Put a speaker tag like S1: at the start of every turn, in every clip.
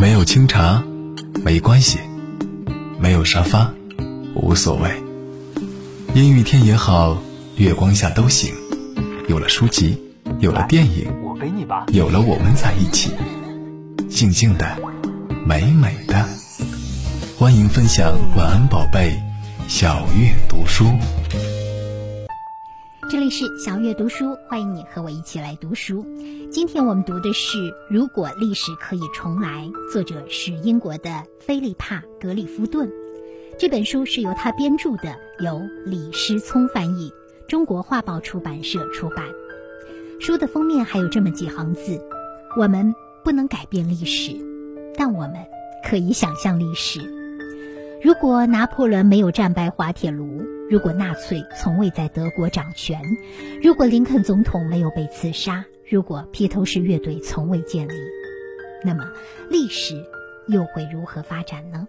S1: 没有清茶，没关系；没有沙发，无所谓。阴雨天也好，月光下都行。有了书籍，有了电影，有了我们在一起，静静的，美美的。欢迎分享晚安宝贝，小月读书。
S2: 这里是小月读书，欢迎你和我一起来读书。今天我们读的是《如果历史可以重来》，作者是英国的菲利帕·格里夫顿。这本书是由他编著的，由李师聪翻译，中国画报出版社出版。书的封面还有这么几行字：“我们不能改变历史，但我们可以想象历史。如果拿破仑没有战败滑铁卢。”如果纳粹从未在德国掌权，如果林肯总统没有被刺杀，如果披头士乐队从未建立，那么历史又会如何发展呢？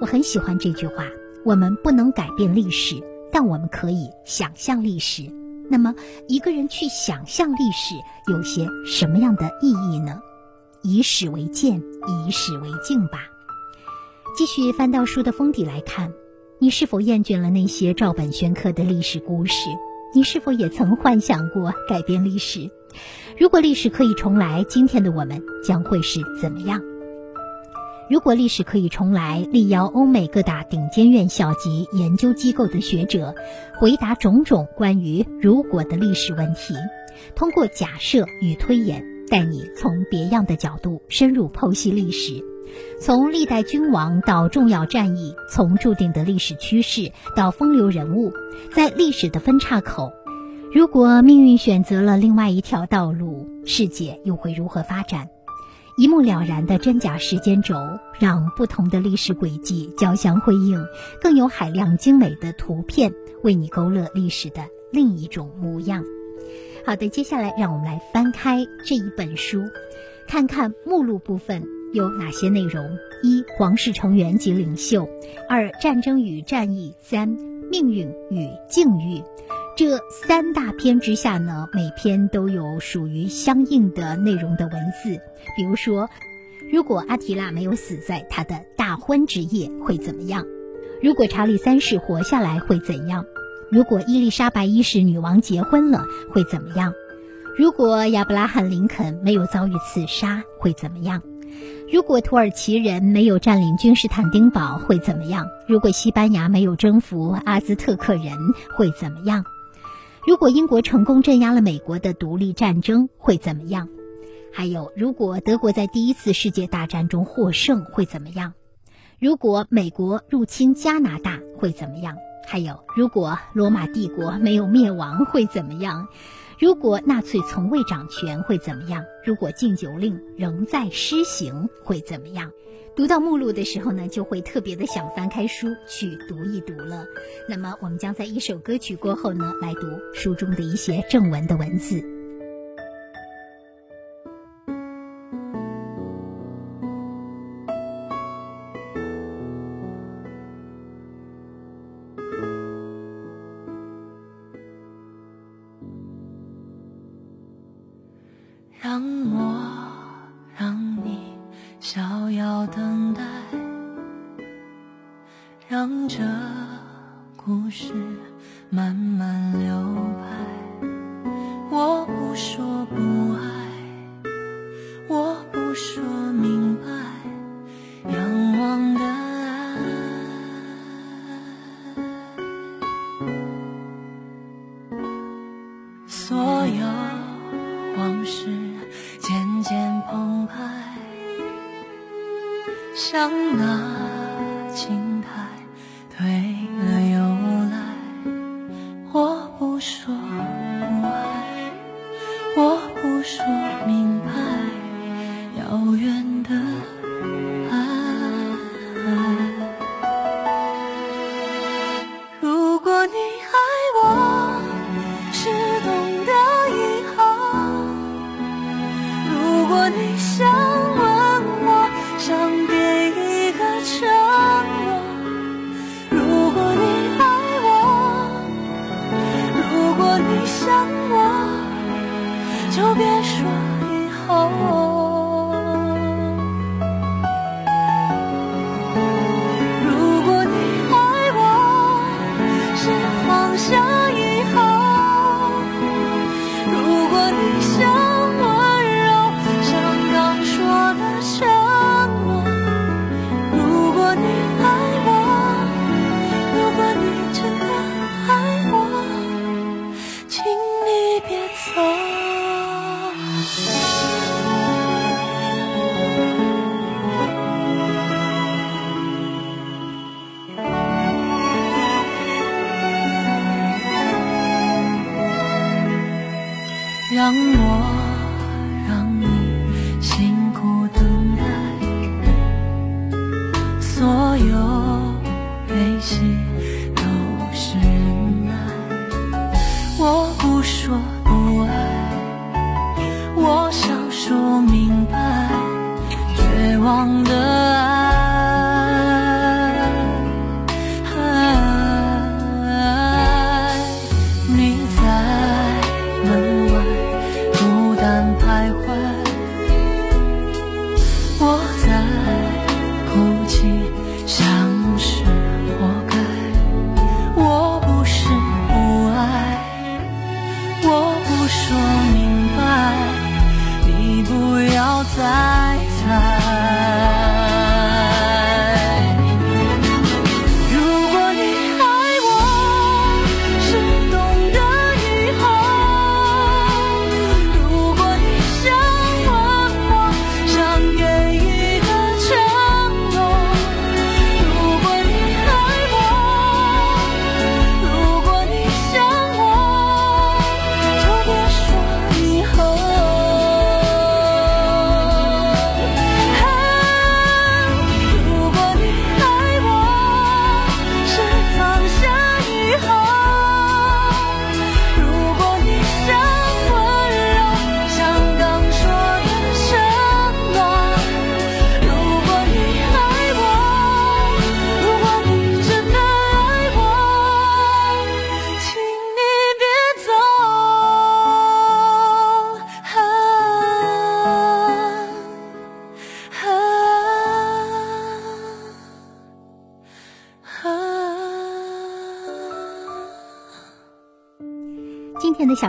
S2: 我很喜欢这句话：我们不能改变历史，但我们可以想象历史。那么，一个人去想象历史有些什么样的意义呢？以史为鉴，以史为镜吧。继续翻到书的封底来看。你是否厌倦了那些照本宣科的历史故事？你是否也曾幻想过改变历史？如果历史可以重来，今天的我们将会是怎么样？如果历史可以重来，力邀欧美各大顶尖院校及研究机构的学者，回答种种关于“如果”的历史问题，通过假设与推演，带你从别样的角度深入剖析历史。从历代君王到重要战役，从注定的历史趋势到风流人物，在历史的分岔口，如果命运选择了另外一条道路，世界又会如何发展？一目了然的真假时间轴，让不同的历史轨迹交相辉映，更有海量精美的图片为你勾勒历史的另一种模样。好的，接下来让我们来翻开这一本书，看看目录部分。有哪些内容？一、皇室成员及领袖；二、战争与战役；三、命运与境遇。这三大篇之下呢，每篇都有属于相应的内容的文字。比如说，如果阿提拉没有死在他的大婚之夜，会怎么样？如果查理三世活下来，会怎样？如果伊丽莎白一世女王结婚了，会怎么样？如果亚伯拉罕·林肯没有遭遇刺杀，会怎么样？如果土耳其人没有占领君士坦丁堡会怎么样？如果西班牙没有征服阿兹特克人会怎么样？如果英国成功镇压了美国的独立战争会怎么样？还有，如果德国在第一次世界大战中获胜会怎么样？如果美国入侵加拿大会怎么样？还有，如果罗马帝国没有灭亡会怎么样？如果纳粹从未掌权会怎么样？如果禁酒令仍在施行会怎么样？读到目录的时候呢，就会特别的想翻开书去读一读了。那么，我们将在一首歌曲过后呢，来读书中的一些正文的文字。
S3: 你想我，就别说以后。忘的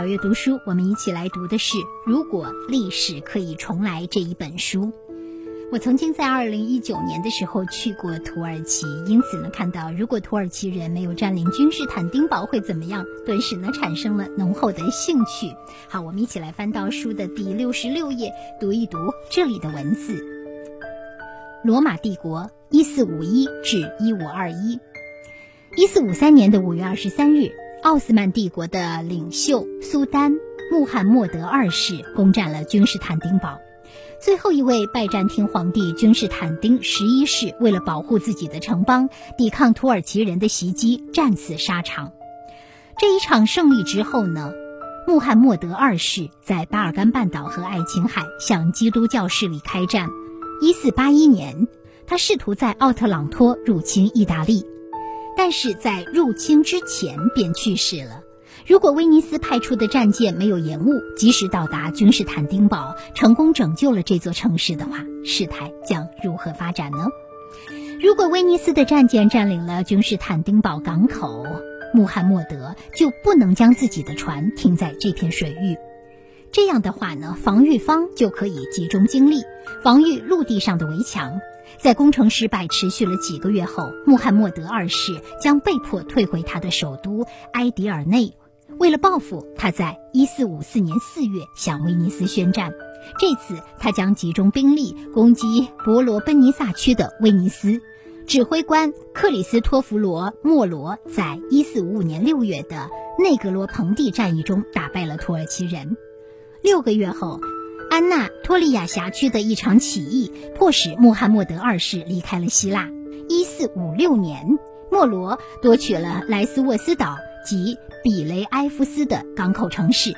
S2: 小月读书，我们一起来读的是《如果历史可以重来》这一本书。我曾经在二零一九年的时候去过土耳其，因此呢，看到如果土耳其人没有占领君士坦丁堡会怎么样，顿时呢产生了浓厚的兴趣。好，我们一起来翻到书的第六十六页，读一读这里的文字。罗马帝国一四五一至一五二一，一四五三年的五月二十三日，奥斯曼帝国的领袖苏丹穆罕默德二世攻占了君士坦丁堡。最后一位拜占庭皇帝君士坦丁十一世为了保护自己的城邦，抵抗土耳其人的袭击，战死沙场。这一场胜利之后呢，穆罕默德二世在巴尔干半岛和爱琴海向基督教势力开战。一四八一年，他试图在奥特朗托入侵意大利，但是在入侵之前便去世了。如果威尼斯派出的战舰没有延误，及时到达君士坦丁堡，成功拯救了这座城市的话，事态将如何发展呢？如果威尼斯的战舰占领了君士坦丁堡港口，穆罕默德就不能将自己的船停在这片水域。这样的话呢，防御方就可以集中精力防御陆地上的围墙。在工程失败持续了几个月后，穆罕默德二世将被迫退回他的首都埃迪尔内。为了报复，他在1454年4月向威尼斯宣战。这次，他将集中兵力攻击博罗奔尼撒区的威尼斯。指挥官克里斯托弗罗·莫罗在1455年6月的内格罗蓬蒂战役中打败了土耳其人。六个月后，安娜托利亚辖区的一场起义迫使穆罕默德二世离开了希腊。1456年，莫罗夺取了莱斯沃斯岛及比雷埃夫斯的港口城市。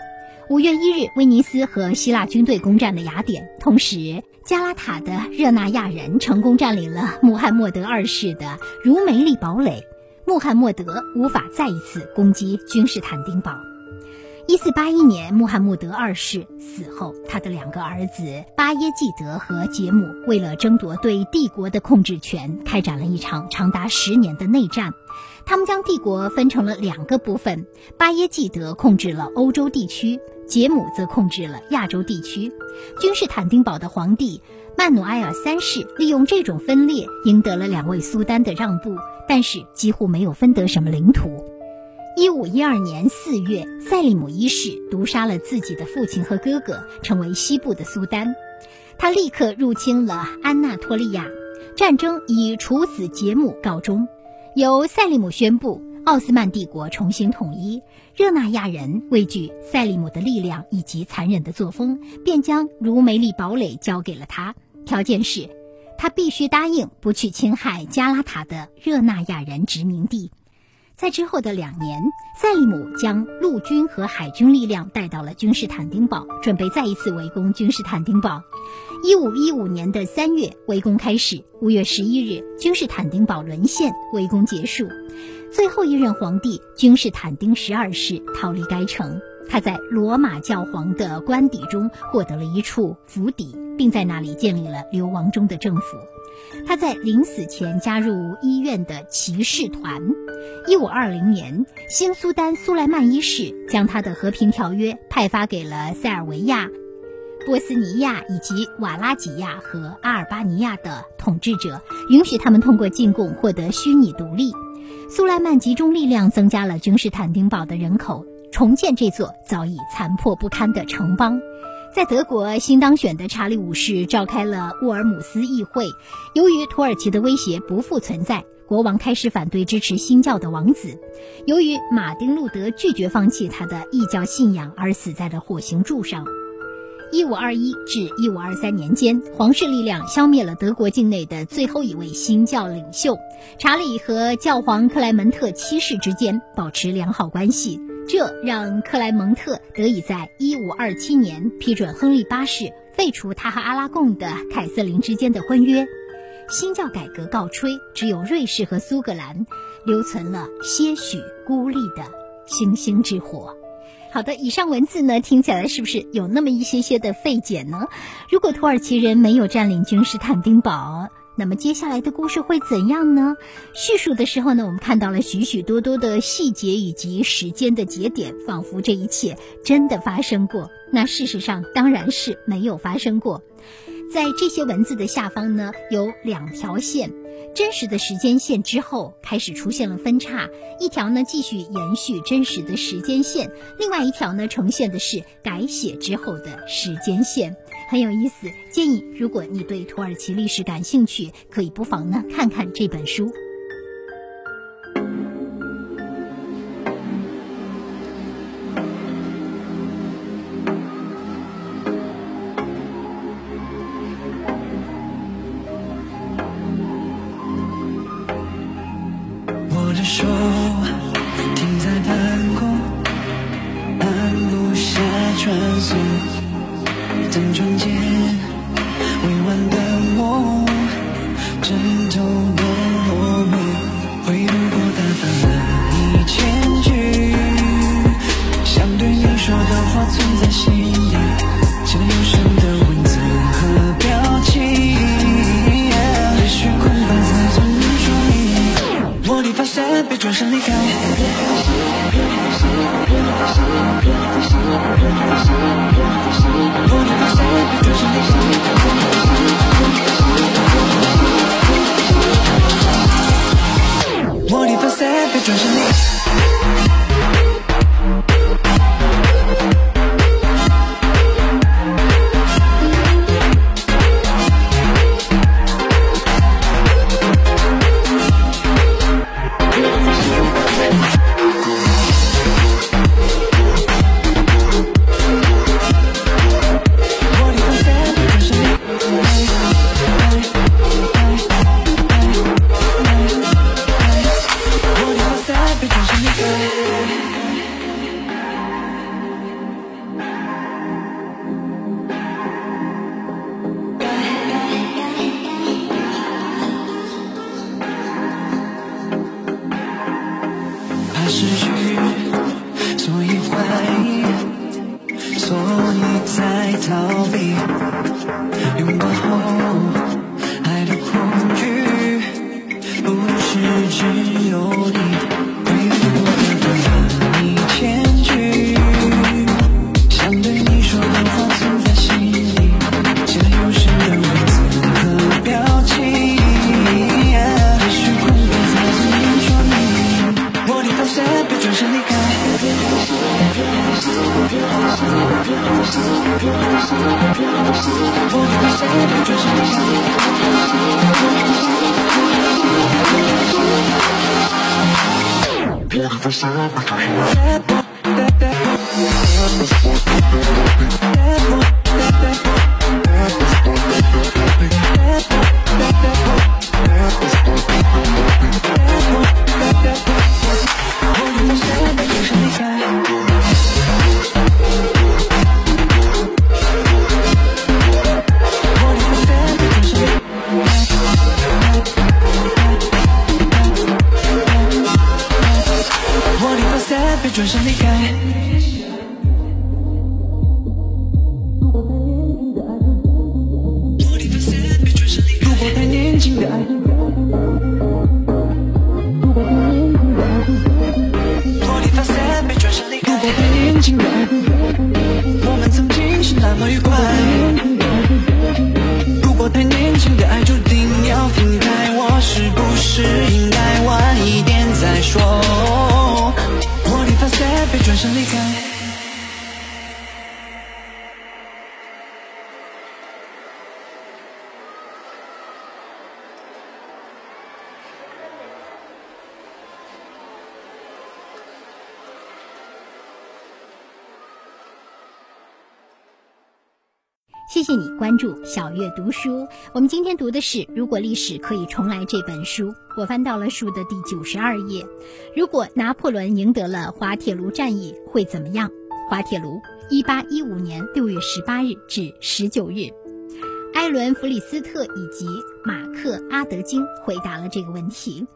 S2: 五月一日，威尼斯和希腊军队攻占了雅典，同时加拉塔的热那亚人成功占领了穆罕默德二世的茹梅利堡垒。穆罕默德无法再一次攻击君士坦丁堡。一四八一年，穆罕默德二世死后，他的两个儿子巴耶济德和杰姆为了争夺对帝国的控制权，开展了一场长达十年的内战。他们将帝国分成了两个部分，巴耶济德控制了欧洲地区，杰姆则控制了亚洲地区。君士坦丁堡的皇帝曼努埃尔三世利用这种分裂，赢得了两位苏丹的让步，但是几乎没有分得什么领土。一五一二年四月，塞利姆一世毒杀了自己的父亲和哥哥，成为西部的苏丹。他立刻入侵了安纳托利亚，战争以处死杰姆告终。由塞利姆宣布奥斯曼帝国重新统一。热那亚人畏惧塞利姆的力量以及残忍的作风，便将茹梅利堡垒交给了他，条件是，他必须答应不去侵害加拉塔的热那亚人殖民地。在之后的两年，赛利姆将陆军和海军力量带到了君士坦丁堡，准备再一次围攻君士坦丁堡。一五一五年的三月，围攻开始。五月十一日，君士坦丁堡沦陷，围攻结束。最后一任皇帝君士坦丁十二世逃离该城，他在罗马教皇的官邸中获得了一处府邸，并在那里建立了流亡中的政府。他在临死前加入医院的骑士团。一五二零年，新苏丹苏莱曼一世将他的和平条约派发给了塞尔维亚。波斯尼亚以及瓦拉几亚和阿尔巴尼亚的统治者，允许他们通过进贡获得虚拟独立。苏莱曼集中力量增加了君士坦丁堡的人口，重建这座早已残破不堪的城邦。在德国新当选的查理五世召开了沃尔姆斯议会，由于土耳其的威胁不复存在，国王开始反对支持新教的王子。由于马丁路德拒绝放弃他的异教信仰，而死在了火刑柱上。一五二一至一五二三年间，皇室力量消灭了德国境内的最后一位新教领袖。查理和教皇克莱门特七世之间保持良好关系，这让克莱蒙特得以在一五二七年批准亨利八世废除他和阿拉贡的凯瑟琳之间的婚约。新教改革告吹，只有瑞士和苏格兰留存了些许孤立的星星之火。好的，以上文字呢，听起来是不是有那么一些些的费解呢？如果土耳其人没有占领君士坦丁堡，那么接下来的故事会怎样呢？叙述的时候呢，我们看到了许许多多的细节以及时间的节点，仿佛这一切真的发生过。那事实上当然是没有发生过。在这些文字的下方呢，有两条线。真实的时间线之后开始出现了分叉，一条呢继续延续真实的时间线，另外一条呢呈现的是改写之后的时间线，很有意思，建议如果你对土耳其历史感兴趣，可以不妨呢看看这本书。
S4: 我的手停在半空，按不下传送。转身离开 That was 别转身离开。
S2: 谢你关注小月读书。我们今天读的是《如果历史可以重来》这本书。我翻到了书的第九十二页。如果拿破仑赢得了滑铁卢战役，会怎么样？滑铁卢，一八一五年六月十八日至十九日。艾伦·弗里斯特以及马克·阿德金回答了这个问题。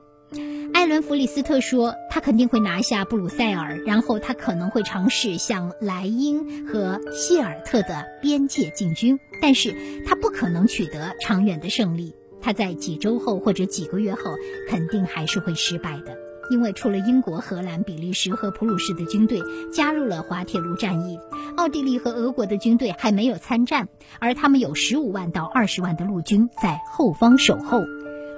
S2: 艾伦·弗里斯特说：“他肯定会拿下布鲁塞尔，然后他可能会尝试向莱茵和希尔特的边界进军，但是他不可能取得长远的胜利。他在几周后或者几个月后肯定还是会失败的，因为除了英国、荷兰、比利时和普鲁士的军队加入了滑铁卢战役，奥地利和俄国的军队还没有参战，而他们有十五万到二十万的陆军在后方守候。”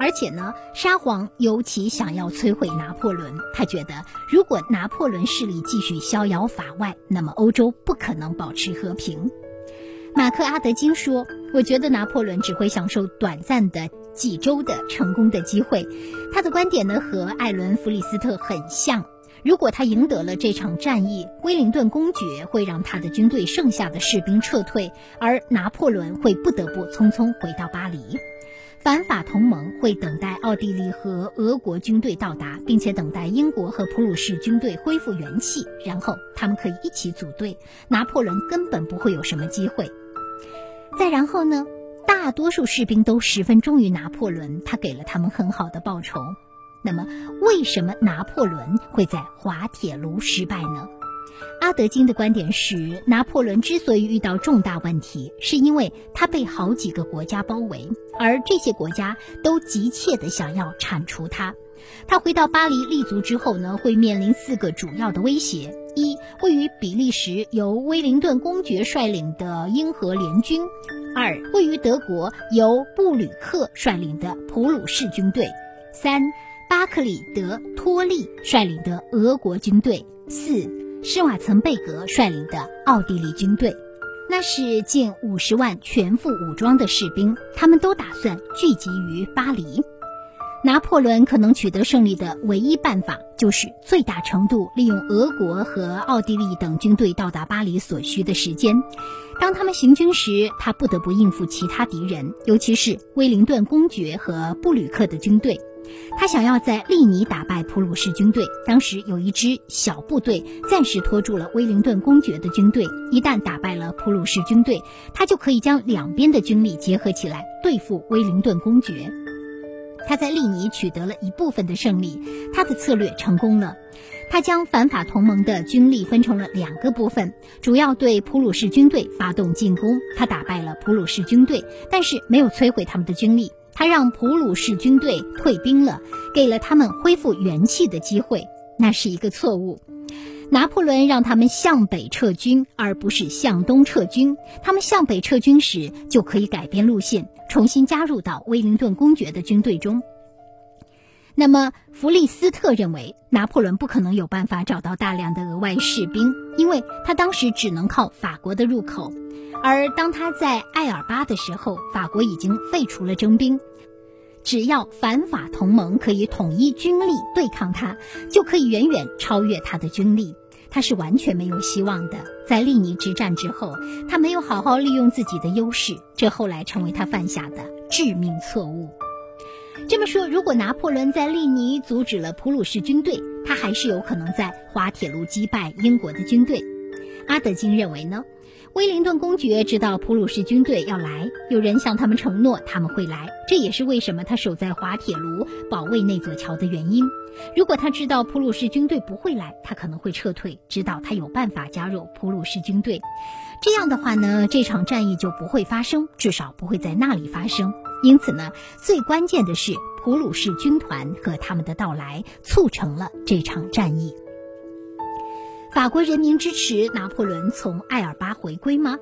S2: 而且呢，沙皇尤其想要摧毁拿破仑。他觉得，如果拿破仑势力继续逍遥法外，那么欧洲不可能保持和平。马克·阿德金说：“我觉得拿破仑只会享受短暂的几周的成功的机会。”他的观点呢，和艾伦·弗里斯特很像。如果他赢得了这场战役，威灵顿公爵会让他的军队剩下的士兵撤退，而拿破仑会不得不匆匆回到巴黎。反法同盟会等待奥地利和俄国军队到达，并且等待英国和普鲁士军队恢复元气，然后他们可以一起组队。拿破仑根本不会有什么机会。再然后呢？大多数士兵都十分忠于拿破仑，他给了他们很好的报酬。那么，为什么拿破仑会在滑铁卢失败呢？阿德金的观点是，拿破仑之所以遇到重大问题，是因为他被好几个国家包围，而这些国家都急切地想要铲除他。他回到巴黎立足之后呢，会面临四个主要的威胁：一、位于比利时由威灵顿公爵率领的英荷联军；二、位于德国由布吕克率领的普鲁士军队；三、巴克里德托利率领的俄国军队；四。施瓦岑贝格率领的奥地利军队，那是近五十万全副武装的士兵，他们都打算聚集于巴黎。拿破仑可能取得胜利的唯一办法，就是最大程度利用俄国和奥地利等军队到达巴黎所需的时间。当他们行军时，他不得不应付其他敌人，尤其是威灵顿公爵和布吕克的军队。他想要在利尼打败普鲁士军队。当时有一支小部队暂时拖住了威灵顿公爵的军队。一旦打败了普鲁士军队，他就可以将两边的军力结合起来对付威灵顿公爵。他在利尼取得了一部分的胜利，他的策略成功了。他将反法同盟的军力分成了两个部分，主要对普鲁士军队发动进攻。他打败了普鲁士军队，但是没有摧毁他们的军力。他让普鲁士军队退兵了，给了他们恢复元气的机会，那是一个错误。拿破仑让他们向北撤军，而不是向东撤军。他们向北撤军时，就可以改变路线，重新加入到威灵顿公爵的军队中。那么，弗利斯特认为，拿破仑不可能有办法找到大量的额外士兵，因为他当时只能靠法国的入口。而当他在艾尔巴的时候，法国已经废除了征兵。只要反法同盟可以统一军力对抗他，就可以远远超越他的军力。他是完全没有希望的。在利尼之战之后，他没有好好利用自己的优势，这后来成为他犯下的致命错误。这么说，如果拿破仑在利尼阻止了普鲁士军队，他还是有可能在滑铁卢击败英国的军队。阿德金认为呢？威灵顿公爵知道普鲁士军队要来，有人向他们承诺他们会来，这也是为什么他守在滑铁卢保卫那座桥的原因。如果他知道普鲁士军队不会来，他可能会撤退，直到他有办法加入普鲁士军队。这样的话呢，这场战役就不会发生，至少不会在那里发生。因此呢，最关键的是普鲁士军团和他们的到来，促成了这场战役。法国人民支持拿破仑从艾尔巴回归吗？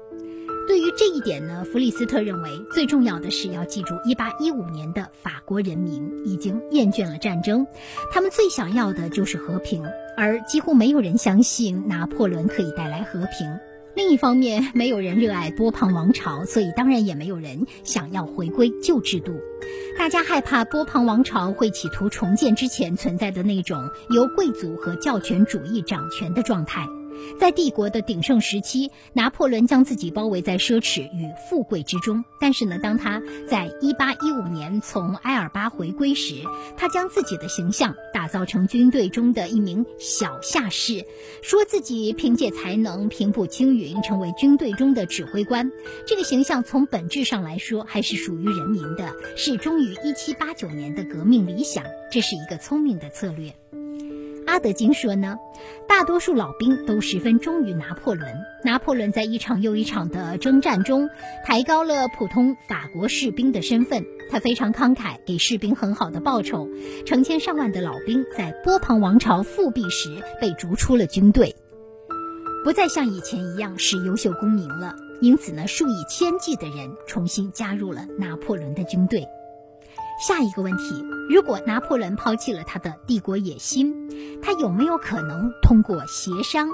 S2: 对于这一点呢，弗里斯特认为最重要的是要记住，1815年的法国人民已经厌倦了战争，他们最想要的就是和平，而几乎没有人相信拿破仑可以带来和平。另一方面，没有人热爱波旁王朝，所以当然也没有人想要回归旧制度。大家害怕波旁王朝会企图重建之前存在的那种由贵族和教权主义掌权的状态。在帝国的鼎盛时期，拿破仑将自己包围在奢侈与富贵之中。但是呢，当他在1815年从埃尔巴回归时，他将自己的形象打造成军队中的一名小下士，说自己凭借才能平步青云，成为军队中的指挥官。这个形象从本质上来说还是属于人民的，是忠于1789年的革命理想。这是一个聪明的策略。阿德金说呢，大多数老兵都十分忠于拿破仑。拿破仑在一场又一场的征战中，抬高了普通法国士兵的身份。他非常慷慨，给士兵很好的报酬。成千上万的老兵在波旁王朝复辟时被逐出了军队，不再像以前一样是优秀公民了。因此呢，数以千计的人重新加入了拿破仑的军队。下一个问题：如果拿破仑抛弃了他的帝国野心，他有没有可能通过协商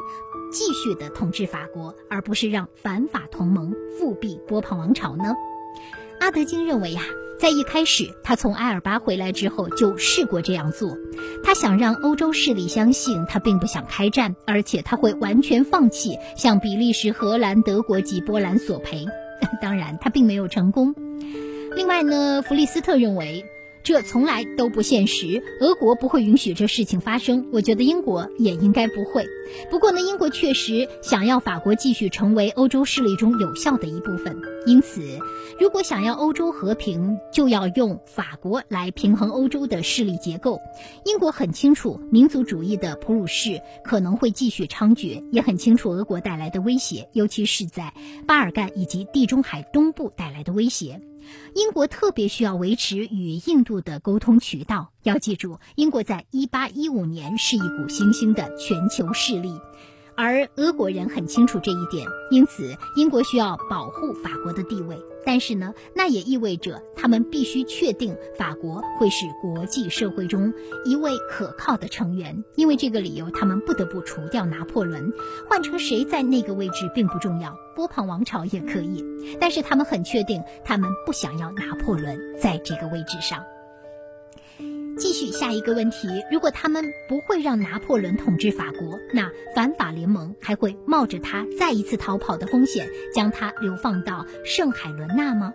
S2: 继续的统治法国，而不是让反法同盟复辟波旁王朝呢？阿德金认为呀，在一开始他从埃尔巴回来之后就试过这样做，他想让欧洲势力相信他并不想开战，而且他会完全放弃向比利时、荷兰、德国及波兰索赔。当然，他并没有成功。另外呢，弗利斯特认为这从来都不现实，俄国不会允许这事情发生。我觉得英国也应该不会。不过呢，英国确实想要法国继续成为欧洲势力中有效的一部分。因此，如果想要欧洲和平，就要用法国来平衡欧洲的势力结构。英国很清楚民族主义的普鲁士可能会继续猖獗，也很清楚俄国带来的威胁，尤其是在巴尔干以及地中海东部带来的威胁。英国特别需要维持与印度的沟通渠道。要记住，英国在一八一五年是一股新兴的全球势力。而俄国人很清楚这一点，因此英国需要保护法国的地位。但是呢，那也意味着他们必须确定法国会是国际社会中一位可靠的成员。因为这个理由，他们不得不除掉拿破仑。换成谁在那个位置并不重要，波旁王朝也可以。但是他们很确定，他们不想要拿破仑在这个位置上。继续下一个问题：如果他们不会让拿破仑统治法国，那反法联盟还会冒着他再一次逃跑的风险，将他流放到圣海伦娜吗？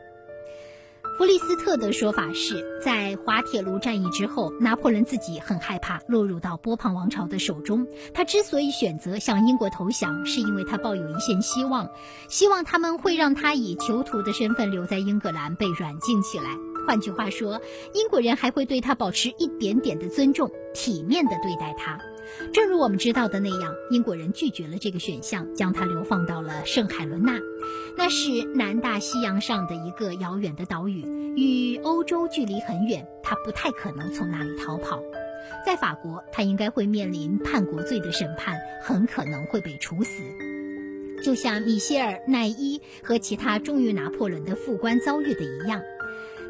S2: 弗利斯特的说法是在滑铁卢战役之后，拿破仑自己很害怕落入到波旁王朝的手中。他之所以选择向英国投降，是因为他抱有一线希望，希望他们会让他以囚徒的身份留在英格兰，被软禁起来。换句话说，英国人还会对他保持一点点的尊重，体面的对待他。正如我们知道的那样，英国人拒绝了这个选项，将他流放到了圣海伦娜，那是南大西洋上的一个遥远的岛屿，与欧洲距离很远，他不太可能从那里逃跑。在法国，他应该会面临叛国罪的审判，很可能会被处死，就像米歇尔·奈伊和其他忠于拿破仑的副官遭遇的一样。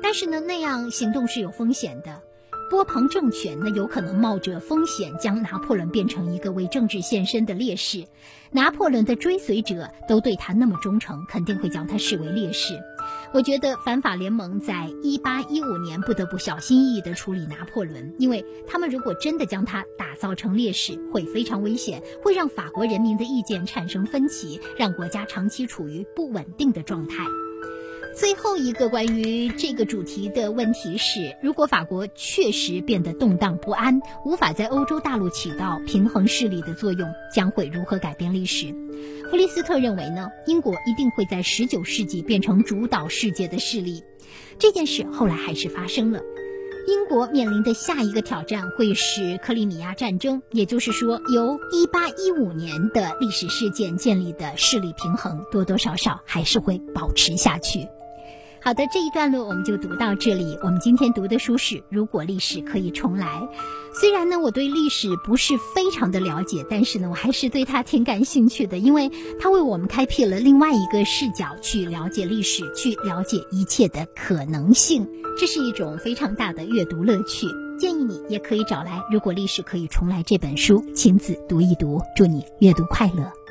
S2: 但是呢，那样行动是有风险的。波旁政权呢，有可能冒着风险将拿破仑变成一个为政治献身的烈士。拿破仑的追随者都对他那么忠诚，肯定会将他视为烈士。我觉得反法联盟在一八一五年不得不小心翼翼地处理拿破仑，因为他们如果真的将他打造成烈士，会非常危险，会让法国人民的意见产生分歧，让国家长期处于不稳定的状态。最后一个关于这个主题的问题是：如果法国确实变得动荡不安，无法在欧洲大陆起到平衡势力的作用，将会如何改变历史？弗利斯特认为呢？英国一定会在19世纪变成主导世界的势力。这件事后来还是发生了。英国面临的下一个挑战会是克里米亚战争，也就是说，由1815年的历史事件建立的势力平衡，多多少少还是会保持下去。好的，这一段落我们就读到这里。我们今天读的书是《如果历史可以重来》。虽然呢，我对历史不是非常的了解，但是呢，我还是对它挺感兴趣的，因为它为我们开辟了另外一个视角去了解历史，去了解一切的可能性。这是一种非常大的阅读乐趣。建议你也可以找来《如果历史可以重来》这本书，亲自读一读。祝你阅读快乐。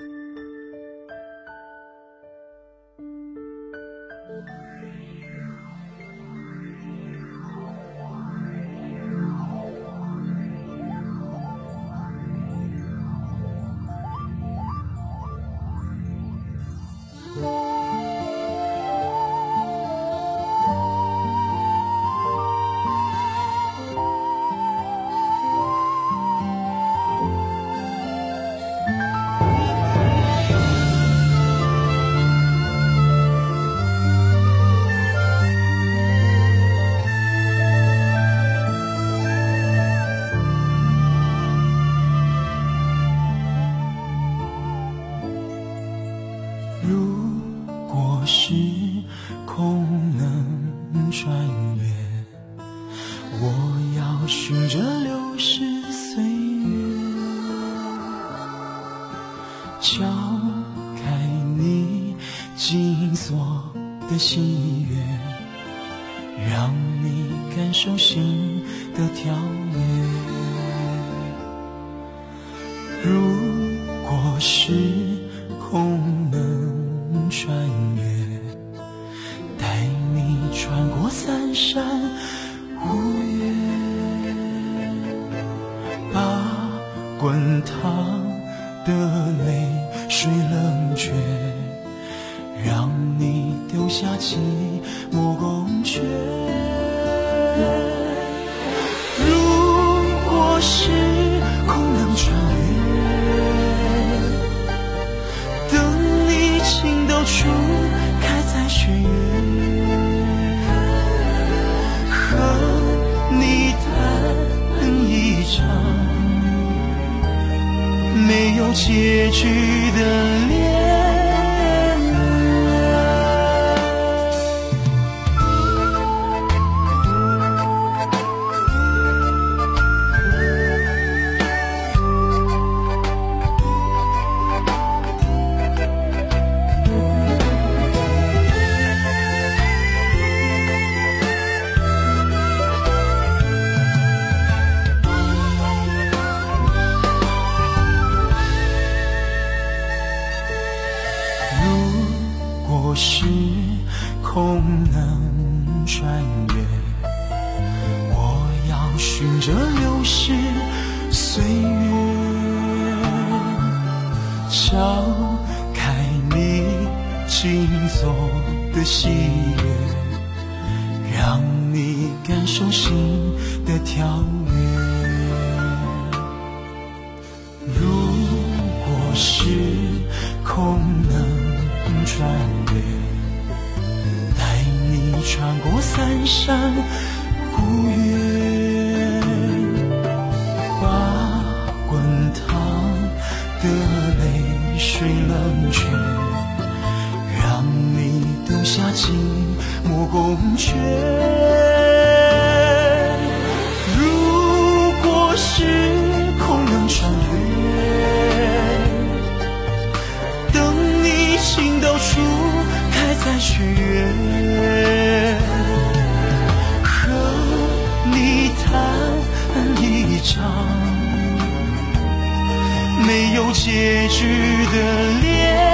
S4: 结去的敲开你紧锁的心门让你感受心的跳跃。如果时空能穿越带你穿过
S5: 三山心
S4: 莫宫阙如果时空能穿越等你情窦初开再续月和你谈一场没有结局的恋。